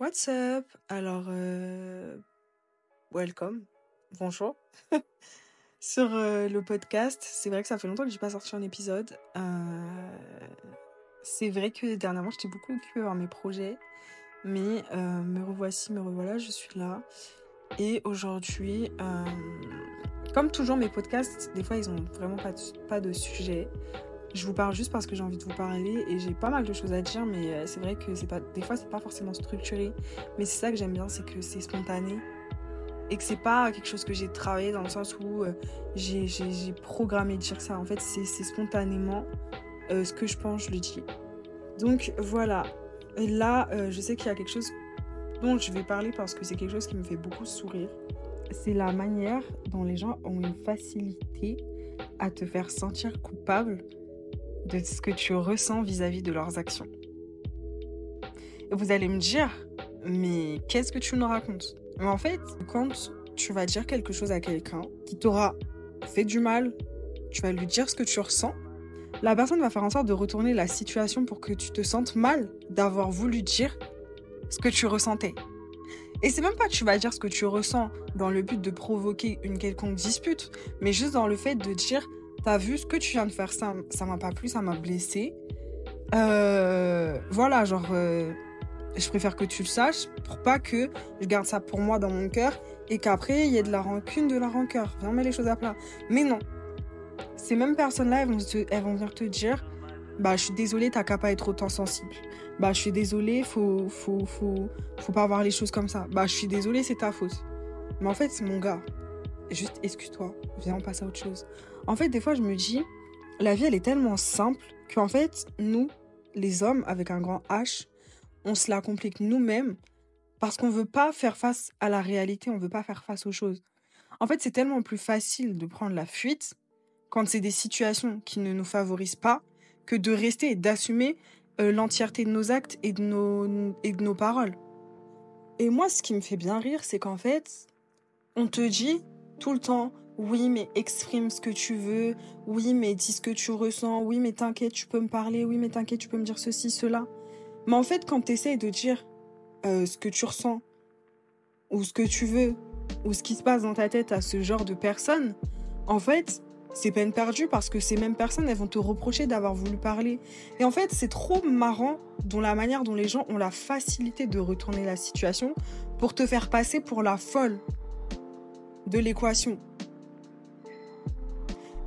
What's up? Alors, euh, welcome, bonjour. Sur euh, le podcast, c'est vrai que ça fait longtemps que j'ai pas sorti un épisode. Euh, c'est vrai que dernièrement, j'étais beaucoup occupée par mes projets, mais me revoici, me revoilà, je suis là. Et aujourd'hui, comme toujours, mes podcasts, des fois, ils ont vraiment pas de sujet. Je vous parle juste parce que j'ai envie de vous parler et j'ai pas mal de choses à dire, mais euh, c'est vrai que c'est pas, des fois, c'est pas forcément structuré. Mais c'est ça que j'aime bien, c'est que c'est spontané et que c'est pas quelque chose que j'ai travaillé dans le sens où euh, j'ai j'ai- programmé de dire ça. En fait, c'est spontanément euh, ce que je pense, je le dis. Donc voilà. Là, je sais qu'il y a quelque chose dont je vais parler parce que c'est quelque chose qui me fait beaucoup sourire. C'est la manière dont les gens ont une facilité à te faire sentir coupable de ce que tu ressens vis-à-vis de leurs actions. Et vous allez me dire, mais qu'est-ce que tu nous racontes? Mais en fait, quand tu vas dire quelque chose à quelqu'un qui t'aura fait du mal, tu vas lui dire ce que tu ressens, la personne va faire en sorte de retourner la situation pour que tu te sentes mal d'avoir voulu dire ce que tu ressentais. Et c'est même pas que tu vas dire ce que tu ressens dans le but de provoquer une quelconque dispute, mais juste dans le fait de dire T'as vu ce que tu viens de faire, ça ça m'a pas plu, ça m'a blessé. Euh, voilà, genre, euh, je préfère que tu le saches pour pas que je garde ça pour moi dans mon cœur et qu'après il y ait de la rancune, de la rancœur. Viens, on met les choses à plat. Mais non, ces mêmes personnes-là, elles, elles vont venir te dire Bah, je suis désolée, t'as qu'à pas être autant sensible. Bah, je suis désolée, faut, faut, faut, faut pas voir les choses comme ça. Bah, je suis désolée, c'est ta faute. Mais en fait, c'est mon gars. Juste excuse-toi, viens, on passe à autre chose. En fait, des fois, je me dis La vie, elle est tellement simple qu'en fait, nous, les hommes, avec un grand H, on se la complique nous-mêmes parce qu'on veut pas faire face à la réalité, on veut pas faire face aux choses. En fait, c'est tellement plus facile de prendre la fuite quand c'est des situations qui ne nous favorisent pas que de rester et d'assumer euh, l'entièreté de nos actes et de nos, et de nos paroles. Et moi, ce qui me fait bien rire, c'est qu'en fait, on te dit tout le temps, oui, mais exprime ce que tu veux, oui, mais dis ce que tu ressens, oui, mais t'inquiète, tu peux me parler, oui, mais t'inquiète, tu peux me dire ceci, cela. Mais en fait, quand tu essayes de dire euh, ce que tu ressens, ou ce que tu veux, ou ce qui se passe dans ta tête à ce genre de personnes, en fait, c'est peine perdue parce que ces mêmes personnes, elles vont te reprocher d'avoir voulu parler. Et en fait, c'est trop marrant dont la manière dont les gens ont la facilité de retourner la situation pour te faire passer pour la folle de l'équation.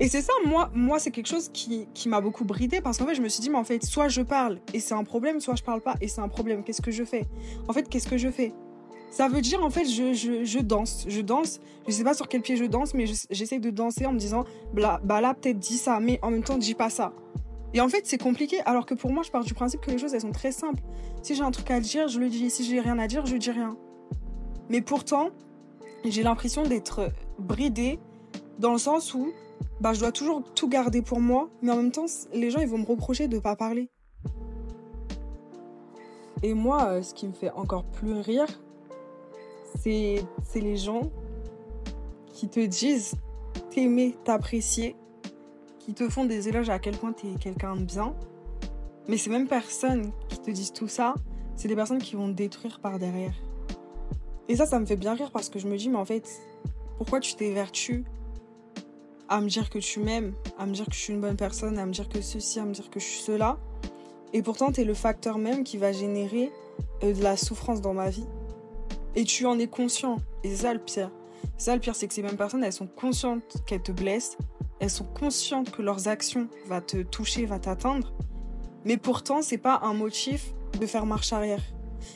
Et c'est ça, moi, moi c'est quelque chose qui, qui m'a beaucoup bridée parce qu'en fait, je me suis dit, mais en fait, soit je parle et c'est un problème, soit je parle pas et c'est un problème. Qu'est-ce que je fais? En fait, qu'est-ce que je fais? Ça veut dire, en fait, je, je, je danse. Je danse, je sais pas sur quel pied je danse, mais je- j'essaie de danser en me disant, bah, bah là, peut-être dis ça, mais en même temps, dis pas ça. Et en fait, c'est compliqué, alors que pour moi, je pars du principe que les choses, elles sont très simples. Si j'ai un truc à dire, je le dis. Si j'ai rien à dire, je dis rien. Mais pourtant, j'ai l'impression d'être bridée dans le sens où bah, je dois toujours tout garder pour moi, mais en même temps, les gens, ils vont me reprocher de pas parler. Et moi, euh, ce qui me fait encore plus rire, c'est c'est les gens qui te disent t'aimer, t'apprécier, qui te font des éloges à quel point t'es quelqu'un de bien. Mais ces mêmes personnes qui te disent tout ça, c'est des personnes qui vont te détruire par derrière. Et ça, ça me fait bien rire parce que je me dis, mais en fait, pourquoi tu t'évertues à me dire que tu m'aimes, à me dire que je suis une bonne personne, à me dire que ceci, à me dire que je suis cela. Et pourtant, tu es le facteur même qui va générer euh, de la souffrance dans ma vie. Et tu en es conscient. Et ça le pire. Ça le pire, c'est que ces mêmes personnes, elles sont conscientes qu'elles te blessent. Elles sont conscientes que leurs actions vont te toucher, vont t'atteindre. Mais pourtant, c'est pas un motif de faire marche arrière.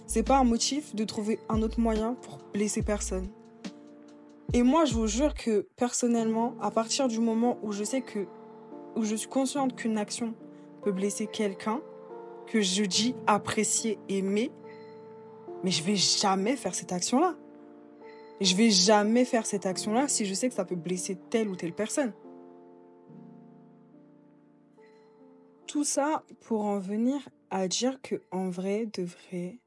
C'est pas un motif de trouver un autre moyen pour blesser personne. Et moi, je vous jure que personnellement, à partir du moment où je sais que, où je suis consciente qu'une action peut blesser quelqu'un, que je dis apprécier, aimer, mais je vais jamais faire cette action-là. Je vais jamais faire cette action-là si je sais que ça peut blesser telle ou telle personne. Tout ça pour en venir à dire que en vrai, de vrai,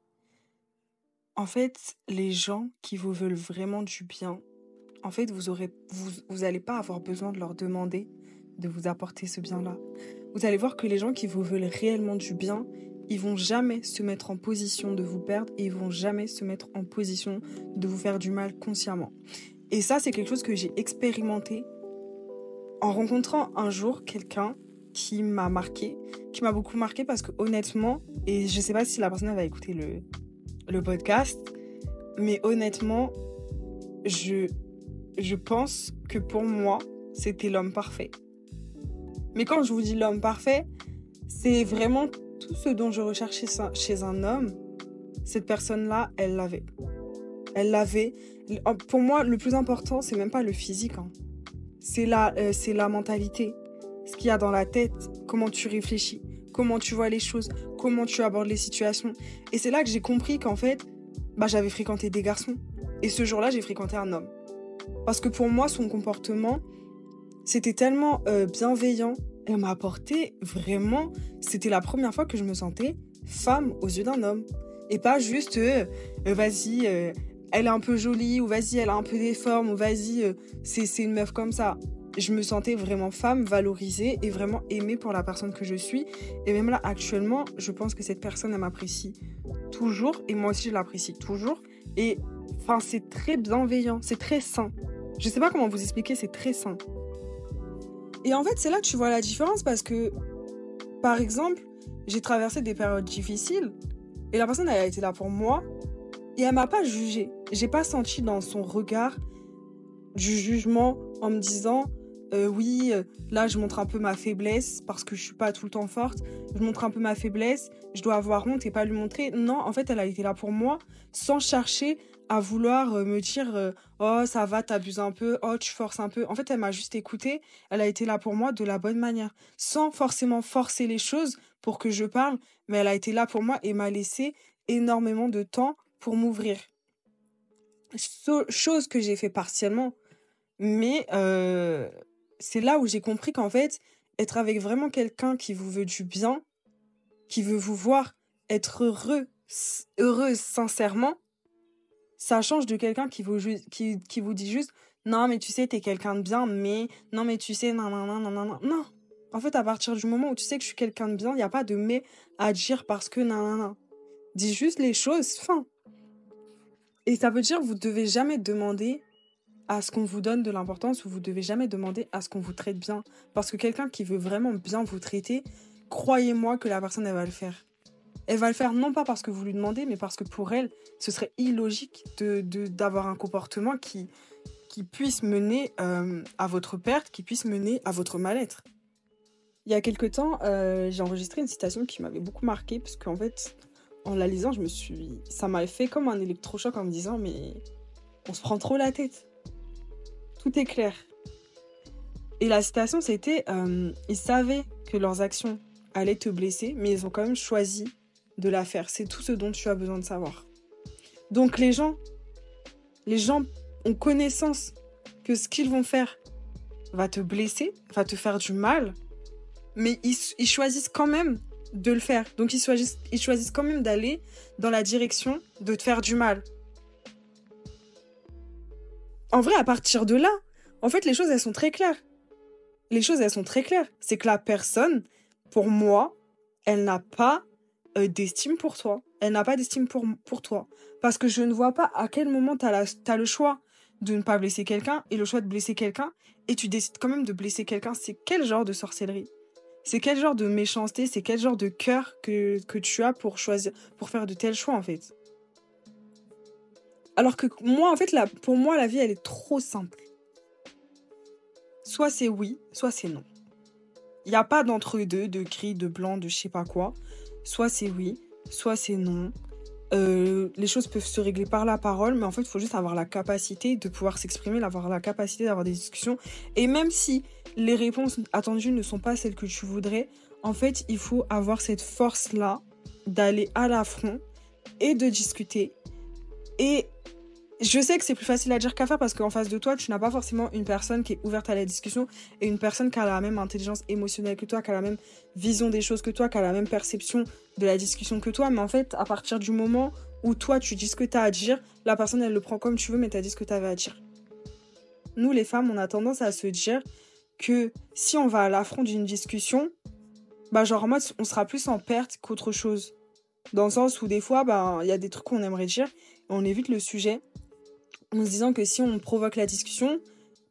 en fait, les gens qui vous veulent vraiment du bien, en fait, vous aurez, vous, vous pas avoir besoin de leur demander de vous apporter ce bien-là. Vous allez voir que les gens qui vous veulent réellement du bien, ils vont jamais se mettre en position de vous perdre et ils vont jamais se mettre en position de vous faire du mal consciemment. Et ça, c'est quelque chose que j'ai expérimenté en rencontrant un jour quelqu'un qui m'a marqué, qui m'a beaucoup marqué parce que honnêtement, et je sais pas si la personne va écouter le, le podcast, mais honnêtement, je, je pense que pour moi, c'était l'homme parfait. Mais quand je vous dis l'homme parfait, c'est vraiment tout ce dont je recherchais chez un homme. Cette personne-là, elle l'avait. Elle l'avait. Pour moi, le plus important, c'est même pas le physique. Hein. C'est la, euh, la mentalité. Ce qu'il y a dans la tête, comment tu réfléchis, comment tu vois les choses, comment tu abordes les situations. Et c'est là que j'ai compris qu'en fait, bah, j'avais fréquenté des garçons. Et ce jour-là, j'ai fréquenté un homme. Parce que pour moi, son comportement, c'était tellement euh, bienveillant. Elle m'a apporté vraiment. C'était la première fois que je me sentais femme aux yeux d'un homme. Et pas juste, euh, vas-y, elle est un peu jolie, ou vas-y, elle a un peu des formes, ou vas-y, c'est une meuf comme ça je me sentais vraiment femme, valorisée et vraiment aimée pour la personne que je suis. Et même là, actuellement, je pense que cette personne, elle m'apprécie toujours. Et moi aussi, je l'apprécie toujours. Et enfin, c'est très bienveillant, c'est très sain. Je sais pas comment vous expliquer, c'est très sain. Et en fait, c'est là que tu vois la différence parce que, par exemple, j'ai traversé des périodes difficiles et la personne, elle a été là pour moi et elle m'a pas jugé. J'ai pas senti dans son regard du jugement en me disant euh, oui, euh, là je montre un peu ma faiblesse parce que je suis pas tout le temps forte. Je montre un peu ma faiblesse, je dois avoir honte et pas lui montrer. Non, en fait, elle a été là pour moi sans chercher à vouloir euh, me dire oh ça va, t'abuses un peu, oh tu forces un peu. En fait, elle m'a juste écouté. Elle a été là pour moi de la bonne manière, sans forcément forcer les choses pour que je parle, mais elle a été là pour moi et m'a laissé énormément de temps pour m'ouvrir. Chose que j'ai fait partiellement, mais c'est là où j'ai compris qu'en fait, être avec vraiment quelqu'un qui vous veut du bien, qui veut vous voir être heureux, heureuse sincèrement, ça change de quelqu'un qui vous, qui, qui vous dit juste non mais tu sais t'es quelqu'un de bien mais non mais tu sais non non non non non non en fait à partir du moment où tu sais que je suis quelqu'un de bien il n'y a pas de mais à dire parce que non non non dis juste les choses fin et ça veut dire vous devez jamais demander à ce qu'on vous donne de l'importance ou vous devez jamais demander à ce qu'on vous traite bien. Parce que quelqu'un qui veut vraiment bien vous traiter, croyez-moi que la personne, elle va le faire. Elle va le faire non pas parce que vous lui demandez, mais parce que pour elle, ce serait illogique de, d'avoir un comportement qui, qui puisse mener euh, à votre perte, qui puisse mener à votre mal-être. Il y a quelque temps, euh, j'ai enregistré une citation qui m'avait beaucoup marqué, parce qu'en fait, en la lisant, je me suis, ça m'a fait comme un électrochoc en me disant, mais on se prend trop la tête tout est clair. Et la citation, c'était euh, Ils savaient que leurs actions allaient te blesser, mais ils ont quand même choisi de la faire. C'est tout ce dont tu as besoin de savoir. Donc les gens, les gens ont connaissance que ce qu'ils vont faire va te blesser, va te faire du mal, mais ils, ils choisissent quand même de le faire. Donc ils choisissent, ils choisissent quand même d'aller dans la direction de te faire du mal en vrai, à partir de là, en fait, les choses, elles sont très claires. Les choses, elles sont très claires. C'est que la personne, pour moi, elle n'a pas euh, d'estime pour toi. Elle n'a pas d'estime pour, pour toi. Parce que je ne vois pas à quel moment tu as, le choix de ne pas blesser quelqu'un et le choix de blesser quelqu'un et tu décides quand même de blesser quelqu'un. C'est quel genre de sorcellerie? C'est quel genre de méchanceté? C'est quel genre de cœur que, que tu as pour choisir, pour faire de tels choix en fait? Alors que moi, en fait, là, pour moi, la vie, elle est trop simple. Soit c'est oui, soit c'est non. Il n'y a pas d'entre-deux, de gris, de blanc, de je sais pas quoi. Soit c'est oui, soit c'est non. Euh, les choses peuvent se régler par la parole, mais en fait, il faut juste avoir la capacité de pouvoir s'exprimer, avoir la capacité d'avoir des discussions. Et même si les réponses attendues ne sont pas celles que tu voudrais, en fait, il faut avoir cette force-là d'aller à l'affront et de discuter. Et je sais que c'est plus facile à dire qu'à faire parce qu'en face de toi, tu n'as pas forcément une personne qui est ouverte à la discussion et une personne qui a la même intelligence émotionnelle que toi, qui a la même vision des choses que toi, qui a la même perception de la discussion que toi. Mais en fait, à partir du moment où toi, tu dis ce que tu as à dire, la personne, elle le prend comme tu veux, mais tu as dit ce que tu avais à dire. Nous, les femmes, on a tendance à se dire que si on va à l'affront d'une discussion, bah genre en mode, on sera plus en perte qu'autre chose. Dans le sens où des fois, ben, il y a des trucs qu'on aimerait dire et on évite le sujet en se disant que si on provoque la discussion,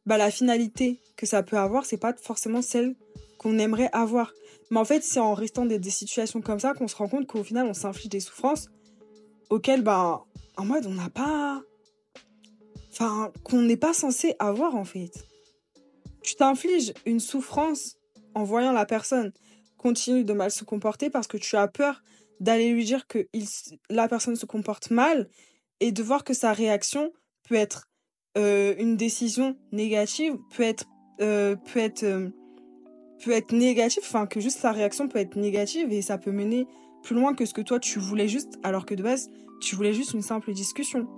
bah, la finalité que ça peut avoir, c'est pas forcément celle qu'on aimerait avoir. Mais en fait, c'est en restant des, des situations comme ça qu'on se rend compte qu'au final, on s'inflige des souffrances auxquelles, ben, en mode, on n'a pas. Enfin, qu'on n'est pas censé avoir, en fait. Tu t'infliges une souffrance en voyant la personne continuer de mal se comporter parce que tu as peur d'aller lui dire que il, la personne se comporte mal et de voir que sa réaction peut être euh, une décision négative, peut être, euh, peut être, euh, peut être négative, enfin que juste sa réaction peut être négative et ça peut mener plus loin que ce que toi tu voulais juste, alors que de base tu voulais juste une simple discussion.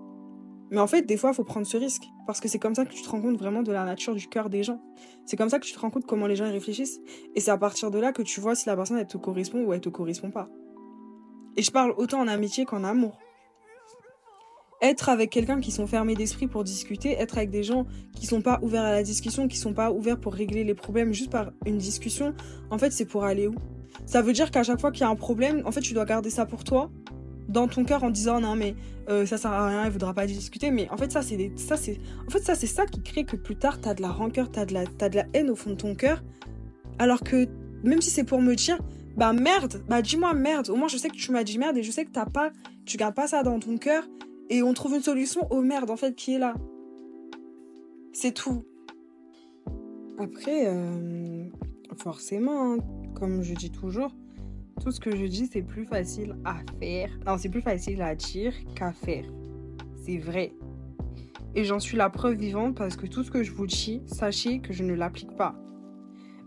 Mais en fait, des fois, il faut prendre ce risque. Parce que c'est comme ça que tu te rends compte vraiment de la nature du cœur des gens. C'est comme ça que tu te rends compte comment les gens y réfléchissent. Et c'est à partir de là que tu vois si la personne, elle te correspond ou elle te correspond pas. Et je parle autant en amitié qu'en amour. Être avec quelqu'un qui sont fermés d'esprit pour discuter, être avec des gens qui sont pas ouverts à la discussion, qui sont pas ouverts pour régler les problèmes juste par une discussion, en fait, c'est pour aller où? Ça veut dire qu'à chaque fois qu'il y a un problème, en fait, tu dois garder ça pour toi dans ton cœur en disant non mais euh, ça sert à rien, il voudra pas discuter. Mais en fait ça c'est ça c'est en fait ça c'est ça qui crée que plus tard t'as de la rancœur, t'as de as de la haine au fond de ton cœur. Alors que même si c'est pour me dire bah merde, bah dis-moi merde. Au moins je sais que tu m'as dit merde et je sais que t'as pas, tu gardes pas ça dans ton cœur et on trouve une solution au merde en fait qui est là. C'est tout. Après, euh, forcément, hein, comme je dis toujours, tout ce que je dis, c'est plus facile à faire. Non, c'est plus facile à dire qu'à faire. C'est vrai. Et j'en suis la preuve vivante parce que tout ce que je vous dis, sachez que je ne l'applique pas.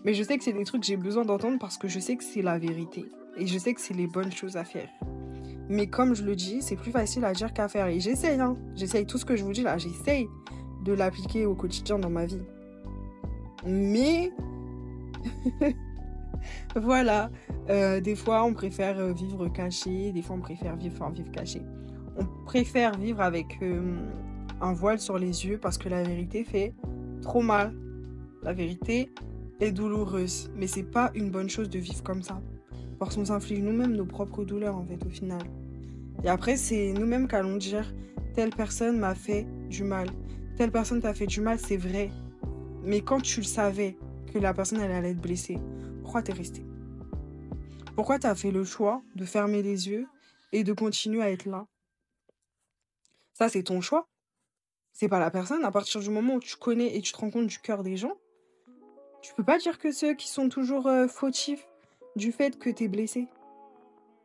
Mais je sais que c'est des trucs que j'ai besoin d'entendre parce que je sais que c'est la vérité. Et je sais que c'est les bonnes choses à faire. Mais comme je le dis, c'est plus facile à dire qu'à faire. Et j'essaye, hein. J'essaye tout ce que je vous dis là, j'essaye de l'appliquer au quotidien dans ma vie. Mais voilà, euh, des fois on préfère euh, vivre caché, des fois on préfère vivre, enfin vivre caché. On préfère vivre avec euh, un voile sur les yeux parce que la vérité fait trop mal. La vérité est douloureuse, mais c'est pas une bonne chose de vivre comme ça. Parce qu'on s'inflige nous-mêmes nos propres douleurs en fait au final. Et après c'est nous-mêmes qu'allons dire telle personne m'a fait du mal. Telle personne t'a fait du mal, c'est vrai. Mais quand tu le savais que la personne elle allait être blessée, pourquoi t'es resté? Pourquoi t'as fait le choix de fermer les yeux et de continuer à être là? Ça, c'est ton choix. C'est pas la personne. À partir du moment où tu connais et tu te rends compte du cœur des gens, tu peux pas dire que ceux qui sont toujours euh, fautifs du fait que t'es blessé.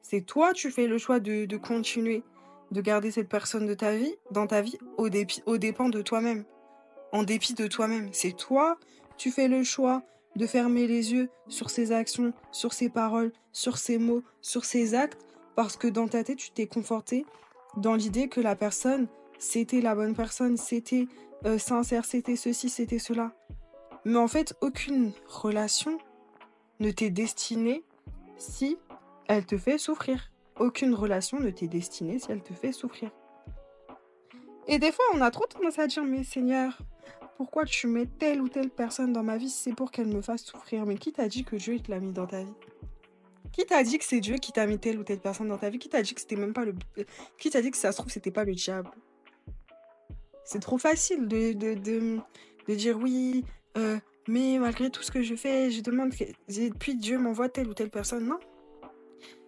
C'est toi, tu fais le choix de, continuer de garder cette personne de ta vie, dans ta vie, au, dépit, au dépend de toi-même. En dépit de toi-même. C'est toi, tu fais le choix de fermer les yeux sur ses actions, sur ses paroles, sur ses mots, sur ses actes, parce que dans ta tête, tu t'es conforté dans l'idée que la personne, c'était la bonne personne, c'était euh, sincère, c'était ceci, c'était cela. Mais en fait, aucune relation ne t'est destinée si elle te fait souffrir. Aucune relation ne t'est destinée si elle te fait souffrir. Et des fois, on a trop tendance à dire, mais Seigneur, pourquoi tu mets telle ou telle personne dans ma vie? C'est pour qu'elle me fasse souffrir Mais qui t'a dit que Dieu te l'a mis dans ta vie? Qui t'a dit que c'est Dieu qui t'a mis telle ou telle personne dans ta vie? Qui t'a dit que c'était même pas le. Qui t'a dit que ça se trouve c'était pas le diable? C'est trop facile de, de, de, dire oui, euh, mais malgré tout ce que je fais, je demande que. Puis Dieu m'envoie telle ou telle personne. Non.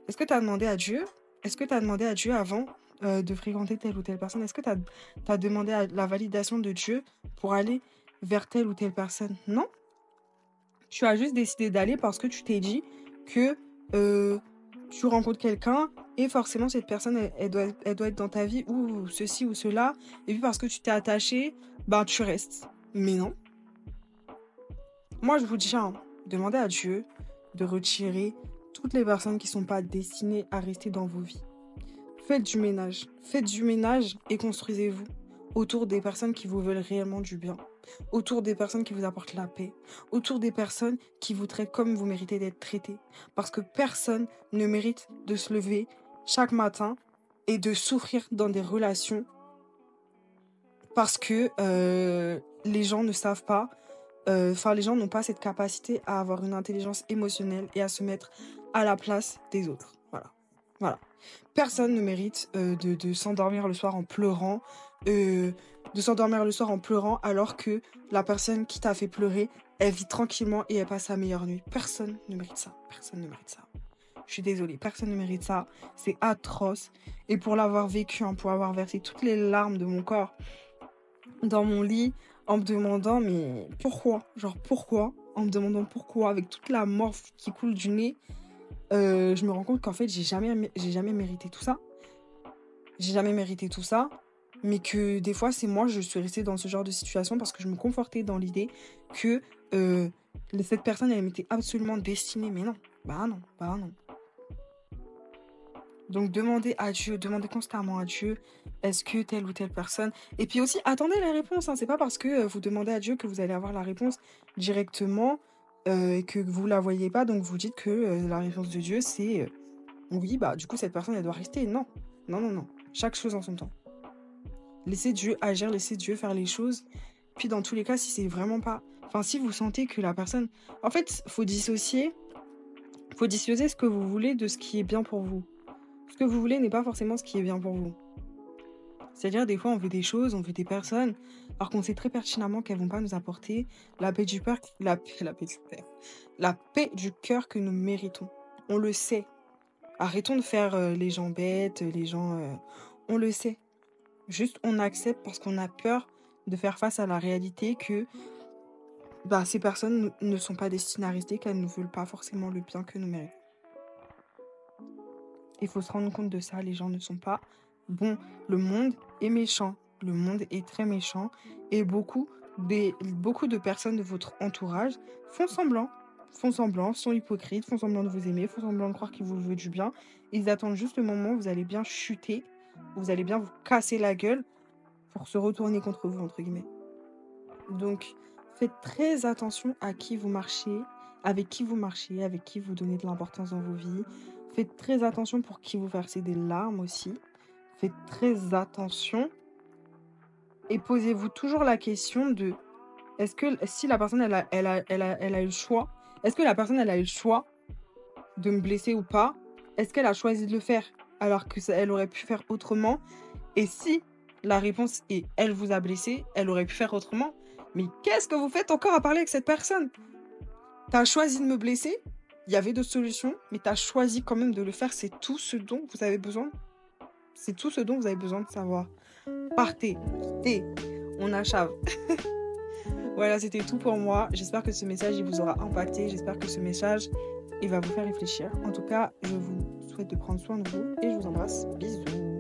Est-ce que tu as demandé à Dieu? Est-ce que tu as demandé à Dieu avant euh, de fréquenter telle ou telle personne? Est-ce que tu as, demandé la validation de Dieu pour aller vers telle ou telle personne? Non. Tu as juste décidé d'aller parce que tu t'es dit que euh, tu rencontres quelqu'un et forcément cette personne, elle, doit, elle doit être dans ta vie ou ceci ou cela. Et puis parce que tu t'es attaché, ben tu restes. Mais non. Moi, je vous dis, hein, demandez à Dieu de retirer toutes les personnes qui ne sont pas destinées à rester dans vos vies. Faites du ménage. Faites du ménage et construisez-vous autour des personnes qui vous veulent réellement du bien, autour des personnes qui vous apportent la paix, autour des personnes qui vous traitent comme vous méritez d'être traité. Parce que personne ne mérite de se lever chaque matin et de souffrir dans des relations parce que euh, les gens ne savent pas, enfin les gens n'ont pas cette capacité à avoir une intelligence émotionnelle et à se mettre à la place des autres. Voilà. Voilà. Personne ne mérite euh, de, de s'endormir le soir en pleurant, euh, de s'endormir le soir en pleurant alors que la personne qui t'a fait pleurer, elle vit tranquillement et elle passe sa meilleure nuit. Personne ne mérite ça. Personne ne mérite ça. Je suis désolée, personne ne mérite ça. C'est atroce. Et pour l'avoir vécu, hein, pour avoir versé toutes les larmes de mon corps dans mon lit, en me demandant, mais pourquoi? Genre, pourquoi? En me demandant pourquoi, avec toute la morphe qui coule du nez, euh, je me rends compte qu'en fait, j'ai jamais, j'ai jamais mérité tout ça. J'ai jamais mérité tout ça. Mais que des fois, c'est moi, je suis restée dans ce genre de situation parce que je me confortais dans l'idée que euh, cette personne, elle m'était absolument destinée. Mais non, bah non, bah non. Donc demandez à Dieu, demandez constamment à Dieu, est-ce que telle ou telle personne? Et puis aussi, attendez la réponse. Hein. C'est pas parce que euh, vous demandez à Dieu que vous allez avoir la réponse directement euh, et que vous la voyez pas. Donc vous dites que euh, la réponse de Dieu, c'est oui, bah du coup cette personne elle doit rester. Non, non, non, non. Chaque chose en son temps. Laissez Dieu agir, laissez Dieu faire les choses. Puis dans tous les cas, si c'est vraiment pas. Enfin, si vous sentez que la personne. En fait, faut dissocier. Faut dissocier ce que vous voulez de ce qui est bien pour vous ce que vous voulez n'est pas forcément ce qui est bien pour vous. C'est-à-dire, des fois, on veut des choses, on veut des personnes, alors qu'on sait très pertinemment qu'elles vont pas nous apporter la paix du cœur, la, la paix du la paix du cœur que nous méritons. On le sait. Arrêtons de faire euh, les gens bêtes, les gens. Euh, on le sait. Juste, on accepte parce qu'on a peur de faire face à la réalité que bah, ces personnes ne sont pas destinées à rester, qu'elles ne veulent pas forcément le bien que nous méritons. Il faut se rendre compte de ça. Les gens ne sont pas bons. Le monde est méchant. Le monde est très méchant. Et beaucoup, de personnes de votre entourage font semblant. Font semblant, sont hypocrites, font semblant de vous aimer, font semblant de croire qu'ils vous veulent du bien. Ils attendent juste le moment où vous allez bien chuter, vous allez bien vous casser la gueule pour se retourner contre vous, entre guillemets. Donc, faites très attention à qui vous marchez, avec qui vous marchez, avec qui vous donnez de l'importance dans vos vies. Faites très attention pour qui vous versez des larmes aussi. Faites très attention. Et posez-vous toujours la question de est-ce que si la personne elle a, elle a, elle a, elle a eu le choix, est-ce que la personne elle a eu le choix de me blesser ou pas Est-ce qu'elle a choisi de le faire alors que elle aurait pu faire autrement? Et si la réponse est elle vous a blessé, elle aurait pu faire autrement, mais qu'est-ce que vous faites encore à parler avec cette personne? T'as choisi de me blesser? Il y avait d'autres solutions, mais tu as choisi quand même de le faire. C'est tout ce dont vous avez besoin. C'est tout ce dont vous avez besoin de savoir. Partez, quittez, on achave. voilà, c'était tout pour moi. J'espère que ce message vous aura impacté. J'espère que ce message il va vous faire réfléchir. En tout cas, je vous souhaite de prendre soin de vous et je vous embrasse. Bisous.